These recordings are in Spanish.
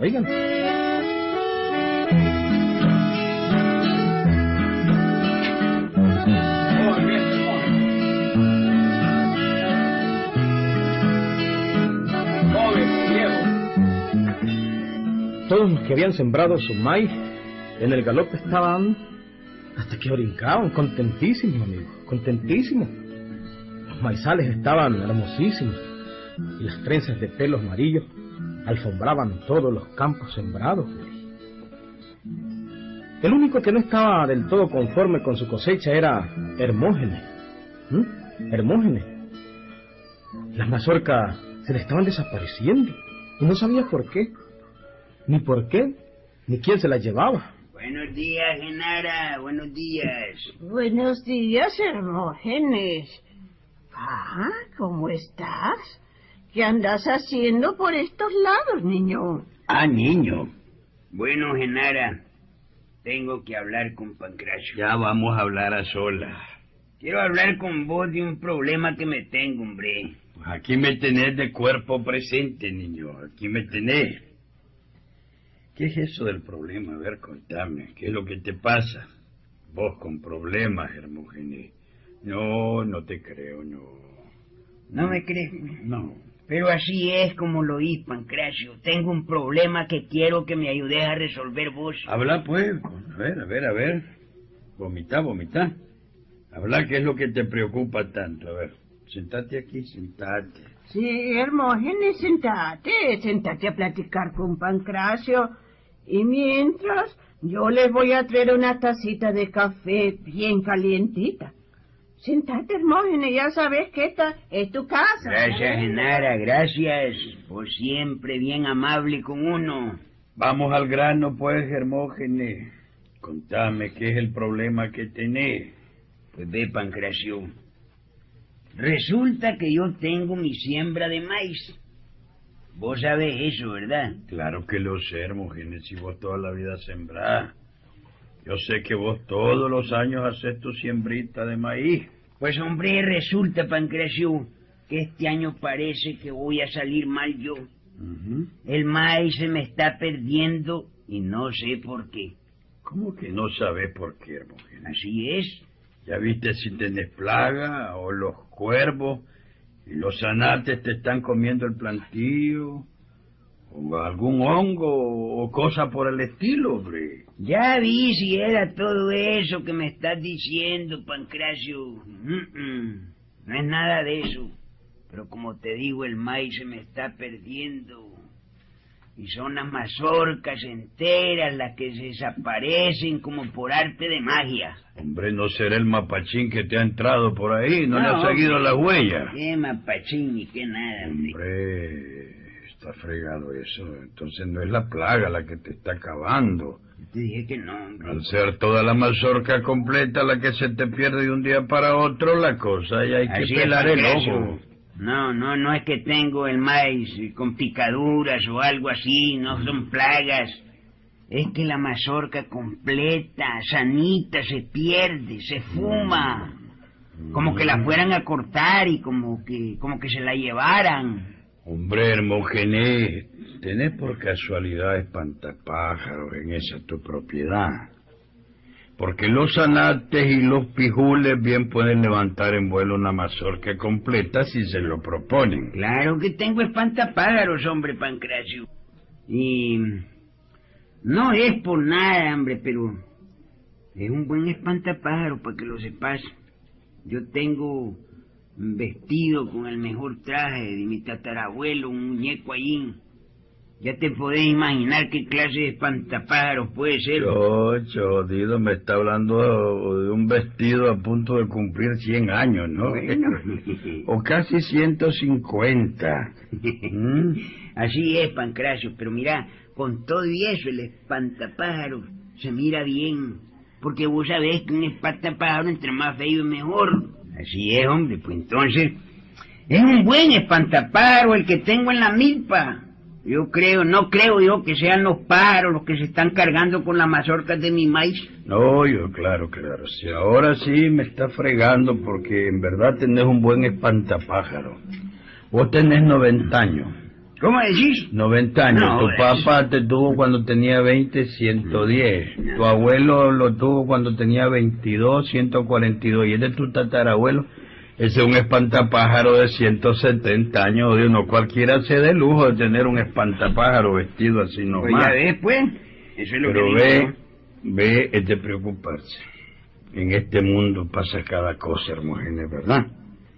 Oigan. Todos los que habían sembrado su maíz en el galope estaban hasta que brincaban, contentísimos, amigos, contentísimos. Los maizales estaban hermosísimos y las trenzas de pelos amarillos alfombraban todos los campos sembrados. El único que no estaba del todo conforme con su cosecha era Hermógenes. ¿Mm? Hermógenes. Las mazorcas se le estaban desapareciendo y no sabía por qué, ni por qué, ni quién se las llevaba. Buenos días, Genara. Buenos días. Buenos días, Hermógenes. Ah, ¿cómo estás? ¿Qué andas haciendo por estos lados, niño? Ah, niño. Bueno, Genara, tengo que hablar con Pancracio. Ya vamos a hablar a solas. Quiero hablar con vos de un problema que me tengo, hombre. Pues aquí me tenés de cuerpo presente, niño. Aquí me tenés. ¿Qué es eso del problema? A ver, contame. ¿Qué es lo que te pasa? Vos con problemas, Hermógenes. No, no te creo, no. ¿No me crees? No. Pero así es como lo oí, Pancracio. Tengo un problema que quiero que me ayudes a resolver vos. Habla, pues. A ver, a ver, a ver. Vomita, vomita. Habla, ¿qué es lo que te preocupa tanto? A ver, sentate aquí, sentate. Sí, Hermógenes, sentate, sentate a platicar con Pancracio. Y mientras, yo les voy a traer una tacita de café bien calientita. Sentate, Hermógenes, ya sabes que esta es tu casa. Gracias, Genara, gracias. Por siempre bien amable con uno. Vamos al grano, pues, Hermógenes. Contame qué es el problema que tenés. Pues ve, Pancracio. Resulta que yo tengo mi siembra de maíz. Vos sabés eso, ¿verdad? Claro que lo sé, Hermógenes, si vos toda la vida sembrás. Yo sé que vos todos los años haces tu siembrita de maíz. Pues hombre, resulta, Pancracio, que este año parece que voy a salir mal yo. El maíz se me está perdiendo y no sé por qué. ¿Cómo que no sabes por qué, Hermógenes? Así es. ¿Ya viste si tenés plaga o los cuervos y los zanates te están comiendo el plantío? ¿O algún hongo o cosa por el estilo, hombre? Ya vi si era todo eso que me estás diciendo, Pancracio. Mm, mm. No es nada de eso. Pero como te digo, el maíz se me está perdiendo. Y son las mazorcas enteras las que se desaparecen como por arte de magia. Hombre, no será el mapachín que te ha entrado por ahí, no, le No, ha seguido hombre. la huella. Qué mapachín ni qué nada, hombre. Hombre, está fregado eso. Entonces no es la plaga la que te está acabando. Te dije que no, hombre. Al ser toda la mazorca completa la que se te pierde de un día para otro, la cosa ya hay que Así pelar el ojo. No, no, no es que tengo el maíz con picaduras o algo así, no son plagas. Es que la mazorca completa, sanita, se pierde, se fuma. Como que la fueran a cortar y como que, como que se la llevaran. Hombre, Hermógenes, ¿tenés por casualidad espantapájaros en esa tu propiedad? Porque los anates y los pijules bien pueden levantar en vuelo una mazorca completa si se lo proponen. Claro que tengo espantapájaros, hombre Pancracio. Y no es por nada, hombre, pero es un buen espantapájaro para que lo sepas. Yo tengo vestido con el mejor traje de mi tatarabuelo, un muñeco allí. Ya te podés imaginar qué clase de espantapájaros puede ser. Chocho, Dido me está hablando de un vestido a punto de cumplir 100 años, ¿no? Bueno. o casi 150. ¿Mm? Así es, Pancracio, pero mira, con todo y eso, el espantapájaro se mira bien. Porque vos sabés que un espantapájaro entre más feo es mejor. Así es, hombre, pues entonces... Es un buen espantapájaro el que tengo en la milpa. Yo creo, no creo yo que sean los pájaros los que se están cargando con las mazorcas de mi maíz. No, yo, claro, claro. Si ahora sí me está fregando porque en verdad tenés un buen espantapájaro. Vos tenés 90 años. ¿Cómo decís? 90 años. No, tu es- papá te tuvo cuando tenía 20, 110. Tu abuelo lo tuvo cuando tenía 22, 142. Y el de tu tatarabuelo, ese es un espantapájaro de 170 años. Dios, no cualquiera se dé lujo de tener un espantapájaro vestido así Pues nomás. ya ves, pues. Eso es lo Pero que ve, digo. ve, es de preocuparse. En este mundo pasa cada cosa, Hermógenes, ¿verdad?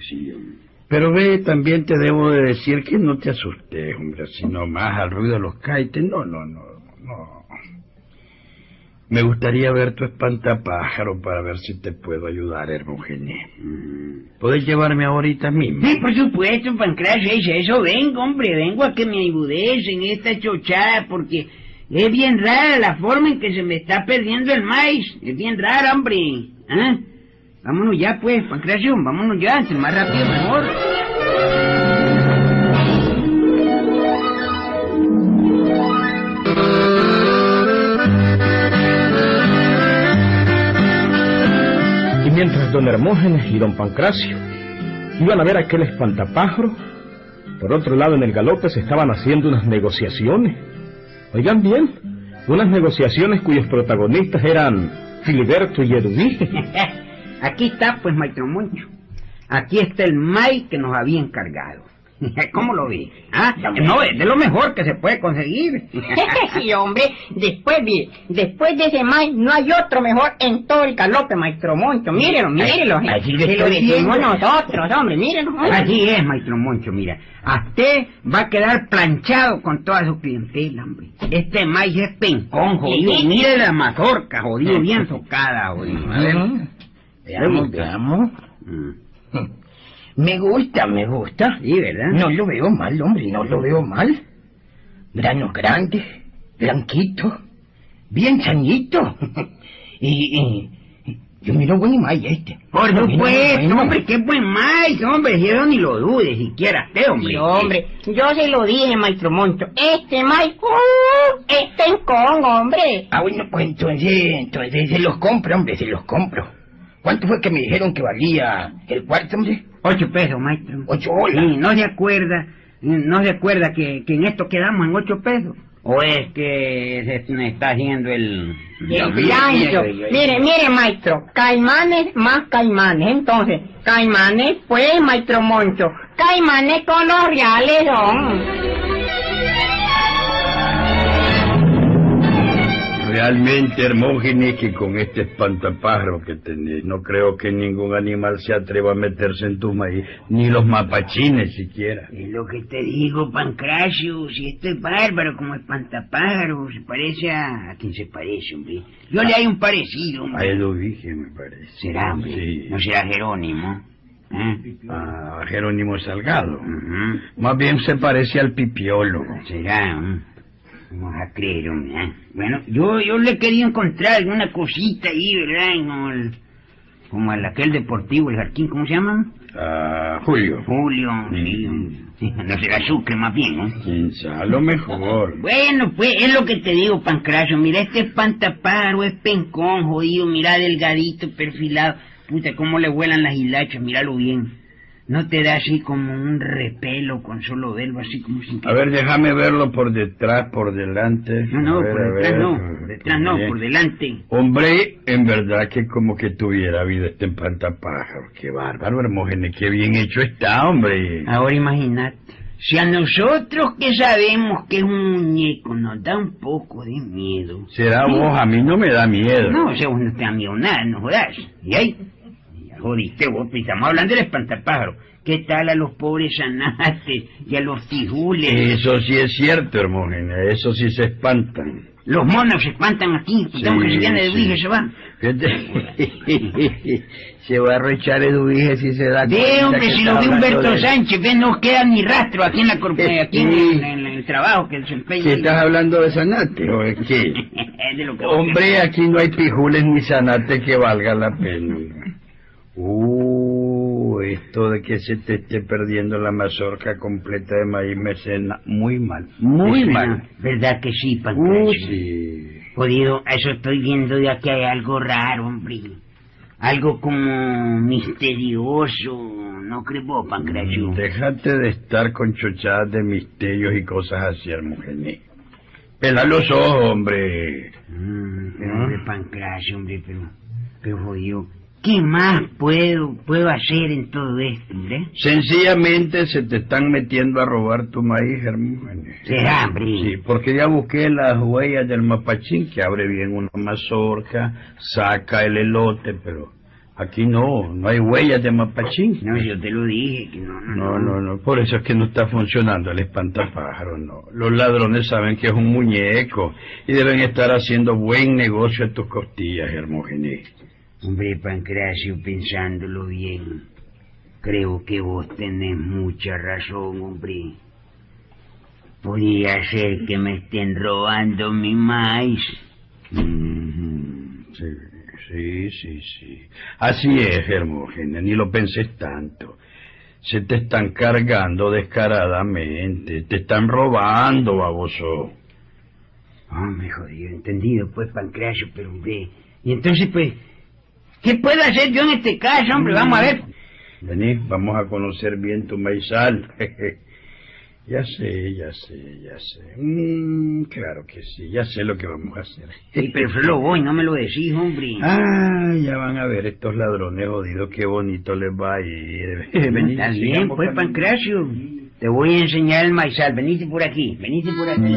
Sí, hombre. Pero ve, también te debo de decir que no te asustes, hombre, así nomás al ruido de los kites. No, no, no, no. Me gustaría ver tu espantapájaro para ver si te puedo ayudar, Hermógenes. ¿Puedes llevarme ahorita mismo? Sí, por supuesto, Pancracio, es eso vengo, hombre, vengo a que me ayudes en esta chochada, porque es bien rara la forma en que se me está perdiendo el maíz, es bien rara, hombre. ¿Ah? Vámonos ya, pues, Pancracio, vámonos ya, entre más rápido mejor. Y mientras don Hermógenes y don Pancracio iban a ver aquel espantapájaro, por otro lado en el galope se estaban haciendo unas negociaciones. Oigan bien, unas negociaciones cuyos protagonistas eran Filiberto y Eduvige. Aquí está, pues, Maestro Moncho. Aquí está el maíz que nos había encargado. ¿Cómo lo ves? ¿Ah? No, es de lo mejor que se puede conseguir. sí, hombre, después de, después de ese maíz no hay otro mejor en todo el galope, maestro Moncho. Mírenlo, mírenlo. Ay, así le lo decimos nosotros, hombre, mírenlo. Así es, maestro Moncho, mira. A usted va a quedar planchado con toda su clientela, hombre. Este maíz es pencón, jodido. Mire la mazorca, jodido, bien socada, jodido. A ver. Veamos. Mm. Me gusta, me gusta. Sí, ¿verdad? No lo veo mal, hombre, no lo veo mal. Granos grandes, blanquito, bien sanito. y, y- yo miro buen maíz este. Por supuesto, hombre, qué buen maíz, hombre. Si eso ni lo dudes siquiera hombre. Sí, hombre, yo se lo dije, maestro Moncho. Este maíz, ¡uh! es pencón, hombre. Ah, bueno, pues entonces, entonces se los compro, hombre, se los compro. ¿Cuánto fue que me dijeron que valía el cuarto, hombre? Ocho pesos, maestro. Ocho. Sí, no se acuerda, no se acuerda que, que en esto quedamos en ocho pesos. ¿O es que se me está haciendo el... El. Mire, mire, maestro. Caimanes más caimanes. Entonces, caimanes, pues, maestro Moncho. Caimanes con los reales son. Realmente, Hermógenes, que con este espantapájaro que tenés, no creo que ningún animal se atreva a meterse en tu maíz, ni los mapachines siquiera. Es lo que te digo, Pancracio, si esto es bárbaro como espantapájaro, se parece a... ¿A quién se parece, hombre? Yo le hay un parecido, A hombre. Edu dije, me parece. ¿Será, hombre? Sí. ¿No será Jerónimo? ¿Eh? A Jerónimo Salgado. Más bien se parece al pipiólogo. ¿Será? ¿eh? Vamos a creer, hombre. ¿eh? Bueno, yo, yo le quería encontrar alguna cosita ahí, ¿verdad? Como, el, como el aquel deportivo, el Jarquín, ¿cómo se llama? A Julio. Julio, sí. Sí, no será Sucre más bien. Quién sabe, a lo mejor. Bueno, pues es lo que te digo, Pancracio. Mira, este espantaparo es pencón, jodido. Mira, delgadito, perfilado. Puta, cómo le vuelan las hilachas, míralo bien. No te da así como un repelo con solo verlo así como sin que... A ver, déjame verlo por detrás, por delante. No, no, ver, por detrás no, por detrás no, por delante. Hombre, en verdad que como que tuviera vida este espantapájaro. Qué bárbaro, Hermógenes, qué bien hecho está, hombre. Ahora imagínate, si a nosotros que sabemos que es un muñeco nos da un poco de miedo. Será vos, a mí no me da miedo. No, o sea, vos no te da miedo nada, no jodas. Y ahí, jodiste vos, pues, estamos hablando del espantapájaro. ¿Qué tal a los pobres zanates y a los tijules? Eso sí es cierto, Hermógenes, eso sí se espantan. Los monos se espantan aquí, estamos Sí, recibiendo de sí. Luis se van. Fíjate, se va a rechar Eduvige si se da Ve, cuenta hombre, que si lo ve Humberto de. Sánchez, ve, no queda ni rastro aquí en la corp- aquí en, el- en el trabajo que desempeña. ¿Qué estás hablando de Zanate o es que? De lo que Hombre, aquí no hay pijules ni Zanate que valga la pena. Uh, esto de que se te esté perdiendo la mazorca completa de maíz me suena muy mal, muy mal. ¿Verdad que sí, Uh, Pancracio? sí. Jodido, eso estoy viendo de aquí hay algo raro, hombre. algo como misterioso, ¿no crees vos, Pancracio? Déjate de estar con chochadas de misterios y cosas así, Hermogenes. Pela los ojos, hombre. Mm, pero, hombre, Pancracio, hombre, pero, pero jodido. ¿Qué más puedo, puedo hacer en todo esto, hombre? Sencillamente se te están metiendo a robar tu maíz, Hermógenes. Será, hombre. Sí, porque ya busqué las huellas del mapachín, que abre bien una mazorca, saca el elote, pero aquí no, no hay huellas de mapachín. No, yo te lo dije, que no, no, No, no, no, por eso es que no está funcionando el espantapájaro, no. Los ladrones saben que es un muñeco y deben estar haciendo buen negocio a tus costillas, Hermógenes. Hombre, Pancracio, pensándolo bien, creo que vos tenés mucha razón, hombre. Podría ser que me estén robando mi maíz. Ujú, Sí, sí, sí, sí. Así es, Hermógenes, ni lo penses tanto. Se te están cargando descaradamente, te están robando, baboso. Hombre, jodido, entendido, pues, Pancracio, pero, hombre... Y entonces, pues, ¿qué puedo hacer yo en este caso, hombre? Vamos a ver. Vení, vamos a conocer bien tu maizal. ya sé, ya sé, ya sé. Mm, claro que sí, ya sé lo que vamos a hacer. Sí, pero solo voy, no me lo decís, hombre. Ah, ya van a ver estos ladrones jodidos, qué bonito les va a ir. Vení, Está bien, pues, caminando. Pancracio. Te voy a enseñar el maizal. Venite por aquí, venite por aquí.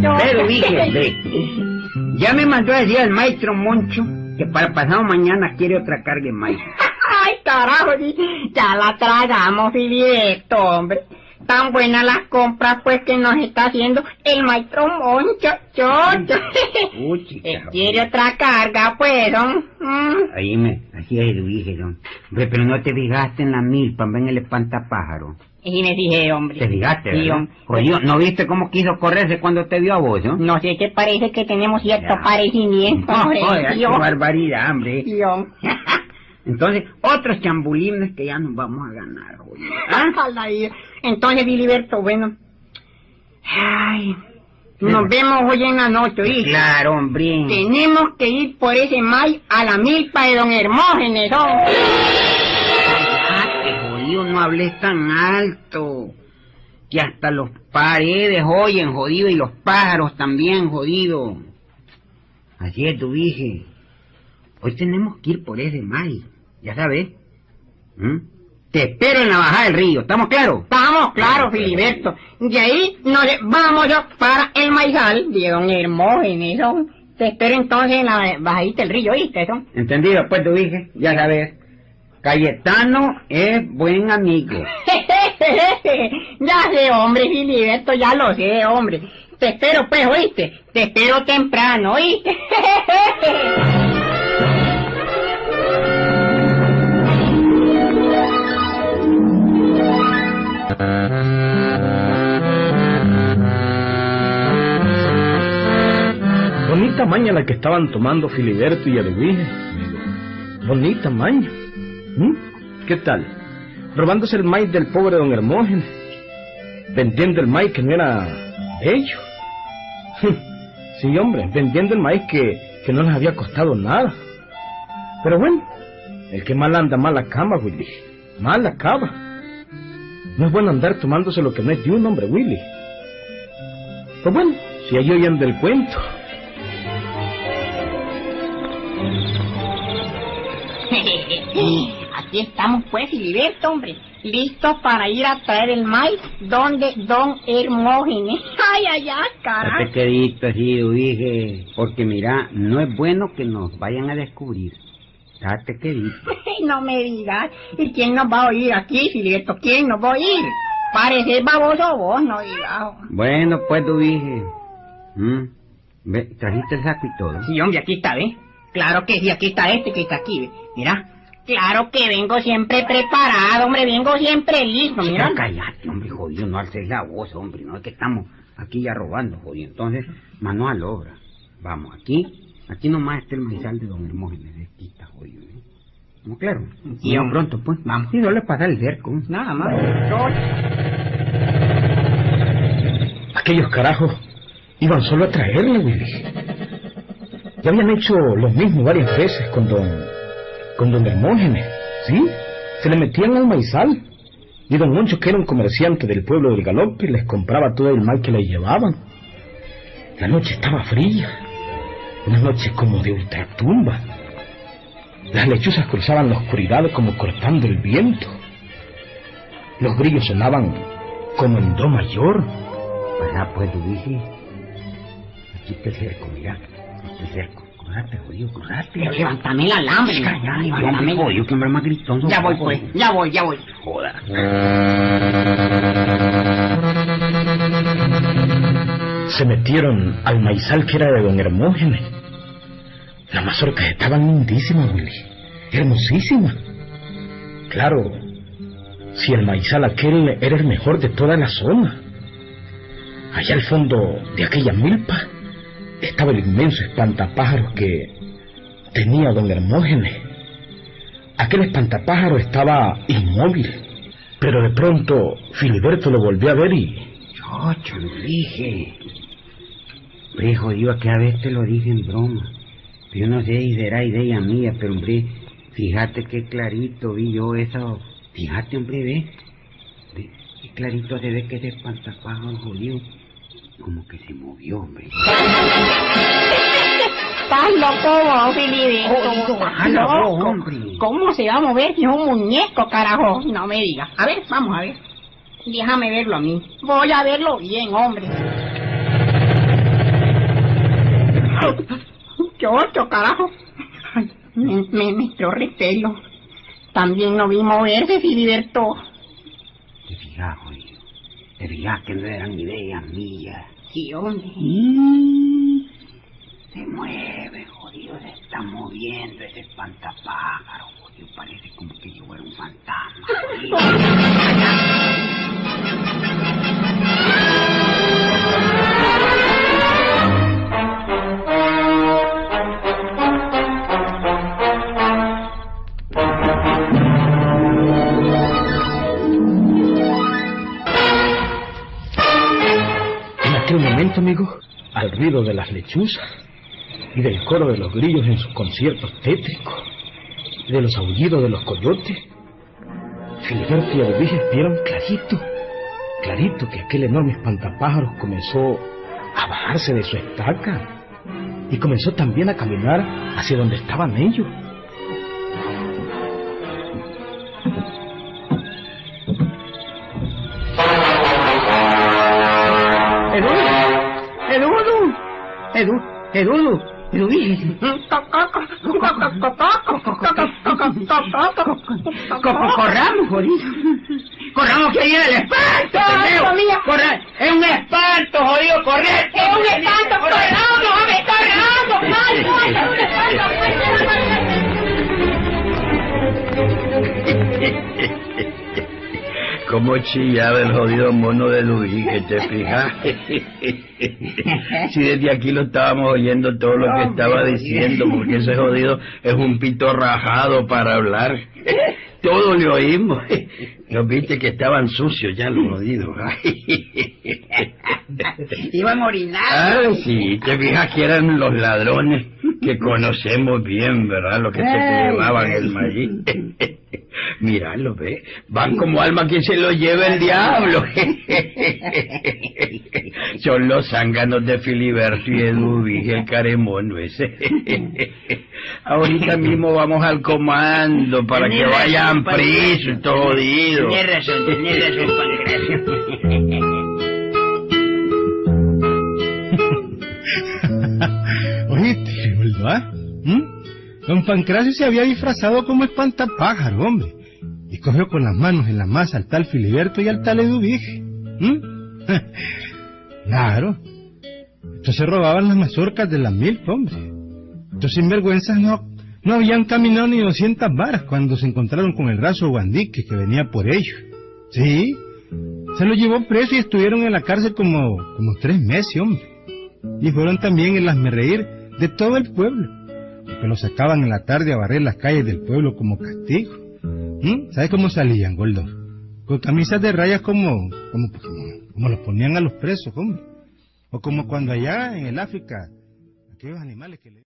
Pero dije, ve, ya me mandó a decir al maestro Moncho que para pasado mañana quiere otra carga de maíz. Ay, carajo, ya la tragamos, Filiberto, hombre. Tan buenas las compras, pues, que nos está haciendo el maestro Moncho. Uy, chica, Quiere otra carga, pues, ¿no? Mm. Ahí me, así es, dije, don. Pero no te fijaste en la milpa, en el espantapájaro. Y me dije, hombre. Te fijaste, Sí. Jodido, ¿no viste cómo quiso correrse cuando te vio a vos, no? No sé qué parece que tenemos cierto Ya. parecimiento, hombre. Sí, qué barbaridad, hombre. Sí. Entonces, otros chambulines que ya nos vamos a ganar. Ala, ahí. Entonces, Filiberto, bueno. Ay, nos vemos hoy en la noche, ¿oíste? Claro, hombre. Tenemos que ir por ese maíz a la milpa de don Hermógenes. Cállate, jodido, no hables tan alto. Que hasta los paredes oyen, jodido, y los pájaros también, jodido. Así es, tu dije. Hoy tenemos que ir por ese maíz, ya sabes. ¿Mm? Te espero en la bajada del río, ¿estamos claros? Estamos claro, Filiberto. De ahí nos vamos yo para el maizal de don Hermógenes. Te espero entonces en la bajadita del río, ¿oíste, son? Entendido, pues tú dije, ya sabes. Cayetano es buen amigo. ya sé, hombre, Filiberto, ya lo sé, hombre. Te espero, pues, ¿oíste? Te espero temprano, ¿oíste? maña la que estaban tomando Filiberto y Edwige. Bonita maña. ¿Mm? ¿Qué tal? Robándose el maíz del pobre don Hermógenes. Vendiendo el maíz que no era de ellos. Sí, hombre, vendiendo el maíz que, que no les había costado nada. Pero bueno, el que mal anda, mal acaba, Willy. Mal acaba. No es bueno andar tomándose lo que no es de un hombre, Willy. Pues bueno, si ahí oyen del cuento. Aquí estamos, pues, Filiberto, hombre. Listos para ir a traer el maíz donde don Hermógenes. Ay, ay, ay, Date caray. quedito así, dije, porque mira, no es bueno que nos vayan a descubrir. Date quedito. No me digas. ¿Y quién nos va a oír aquí, Filiberto? ¿Quién nos va a oír? Parece baboso vos, no digas. Bueno, pues dije. ¿Mm? Trajiste el saco y todo. Sí, hombre, aquí está, ¿ves? Claro que sí, aquí está este que está aquí, ¿ves? Mira. Claro que vengo siempre preparado, hombre, vengo siempre listo, mira. Ya cállate, hombre, jodido, no alces la voz, hombre, no es que estamos aquí ya robando, jodido. Entonces, mano a la obra. Vamos, aquí, aquí nomás está el maizal de don Hermógenes, de está jodido, ¿eh? ¿No claro? Sí, Vamos hombre. pronto, pues. Vamos. Sí, no le pasa el cerco. Nada más. Aquellos carajos iban solo a traerle, Willy. Ya habían hecho lo mismo varias veces con don, con don Hermógenes, ¿sí? Se le metían al maizal. Y don Moncho, que era un comerciante del pueblo del Galope, les compraba todo el mal que le llevaban. La noche estaba fría, una noche como de ultratumba. Las lechuzas cruzaban la oscuridad como cortando el viento. Los grillos sonaban como en do mayor. Para pues, dije. Aquí te cerco, mira. Te cerco. Corrate, jodido, corrate. Levántame el alambre. Ya, ya, Levántame. jodido, que hombre más gritón. Ya voy, pues. Ya voy, ya voy. Joda. Se metieron al maizal que era de don Hermógenes. Las mazorcas estaban lindísimas, Willy. Hermosísimas. Claro, si el maizal aquel era el mejor de toda la zona. Allá al fondo de aquella milpa estaba el inmenso espantapájaros que tenía don Hermógenes. Aquel espantapájaro estaba inmóvil, pero de pronto Filiberto lo volvió a ver y... Chocho, lo dije. Hombre, jodido, que a veces te lo dije en broma. Yo no sé si será idea mía, pero hombre, fíjate qué clarito vi yo eso. Fíjate, hombre, ve. Ve, Qué clarito se ve que ese espantapájaro jodido. Como que se movió, hombre. Estás loco Loco. vos, hombre. ¿Cómo se va a mover si es un muñeco, carajo? No me digas. A ver, vamos a ver. Déjame verlo a mí. Voy a verlo bien, hombre. ¿Qué otro, carajo? Ay, me, me, me. También no vi moverse, Filiberto. Te fijas, Te fijas que no eran ideas mías. Hombre. Mm, se mueve, jodido, se está moviendo ese espantapájaro, jodido, parece como que yo era un fantasma, y del coro de los grillos en sus conciertos tétricos de los aullidos de los coyotes, Filiberto y Alviges vieron clarito, clarito que aquel enorme espantapájaros comenzó a bajarse de su estaca y comenzó también a caminar hacia donde estaban ellos. Edu, Edu. Corramos, jodido. Corramos que viene el espanto. Corre. Es un espanto, jodido, corre. Es un espanto, corramos. Cómo chillaba el jodido mono de Luis, que te fijas. si desde aquí lo estábamos oyendo todo lo que estaba diciendo, porque ese jodido es un pito rajado para hablar. Todo le oímos. Los viste que estaban sucios ya los jodidos. Iban a orinar. Ah, sí, te fijas que eran los ladrones que conocemos bien, ¿verdad? Los que se llevaban el maíz. Míralo, ve. Van como alma que se lo lleva el diablo. Son los zánganos de Filiberto y Eduvige, el caremono ese. Ahorita mismo vamos al comando para que Tenés vayan presos, todo jodido. Tienes razón, razón, Pancracio. Don Pancracio se había disfrazado como espantapájaro, hombre. Y cogió con las manos en la masa al tal Filiberto y al tal Eduvige. ¿Mm? claro. Entonces robaban las mazorcas de la milpa, hombre. Estos sinvergüenzas no, no habían caminado ni 200 varas cuando se encontraron con el raso guandique que venía por ellos. Sí, se lo llevó preso y estuvieron en la cárcel como, como tres meses, hombre. Y fueron también el reír de todo el pueblo, porque los sacaban en la tarde a barrer las calles del pueblo como castigo. ¿Mm? ¿Sabes cómo salían, Gordo? Con camisas de rayas como, como, como, como los ponían a los presos, hombre. O como cuando allá en el África, aquellos animales que le...